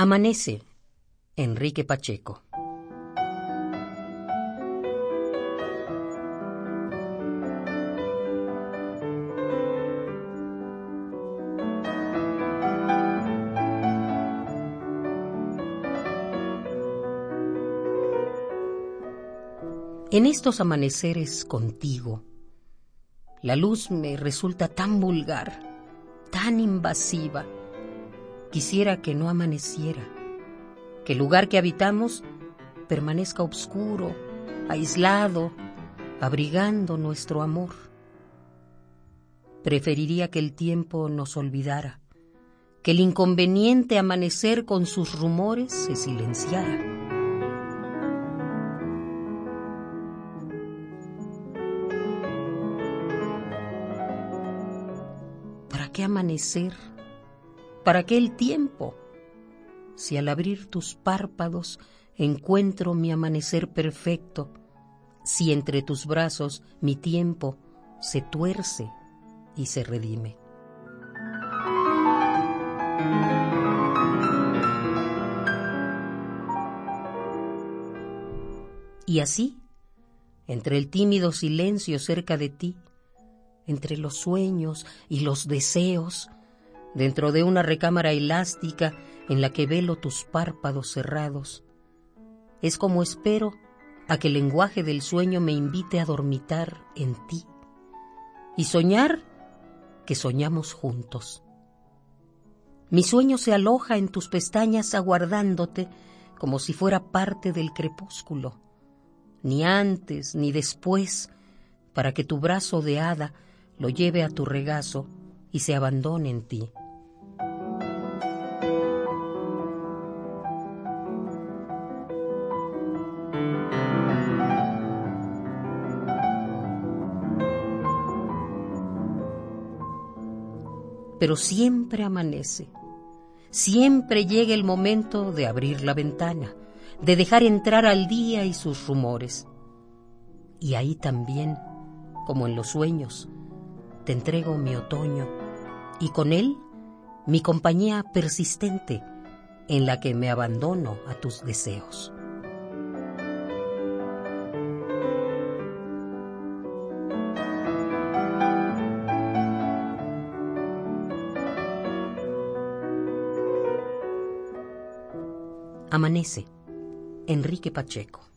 Amanece, Enrique Pacheco. En estos amaneceres contigo, la luz me resulta tan vulgar, tan invasiva, Quisiera que no amaneciera, que el lugar que habitamos permanezca oscuro, aislado, abrigando nuestro amor. Preferiría que el tiempo nos olvidara, que el inconveniente amanecer con sus rumores se silenciara. ¿Para qué amanecer? ¿Para qué el tiempo? Si al abrir tus párpados encuentro mi amanecer perfecto, si entre tus brazos mi tiempo se tuerce y se redime. Y así, entre el tímido silencio cerca de ti, entre los sueños y los deseos, dentro de una recámara elástica en la que velo tus párpados cerrados. Es como espero a que el lenguaje del sueño me invite a dormitar en ti y soñar que soñamos juntos. Mi sueño se aloja en tus pestañas aguardándote como si fuera parte del crepúsculo, ni antes ni después, para que tu brazo de hada lo lleve a tu regazo y se abandone en ti. Pero siempre amanece, siempre llega el momento de abrir la ventana, de dejar entrar al día y sus rumores. Y ahí también, como en los sueños, te entrego mi otoño y con él mi compañía persistente en la que me abandono a tus deseos. Amanece. Enrique Pacheco.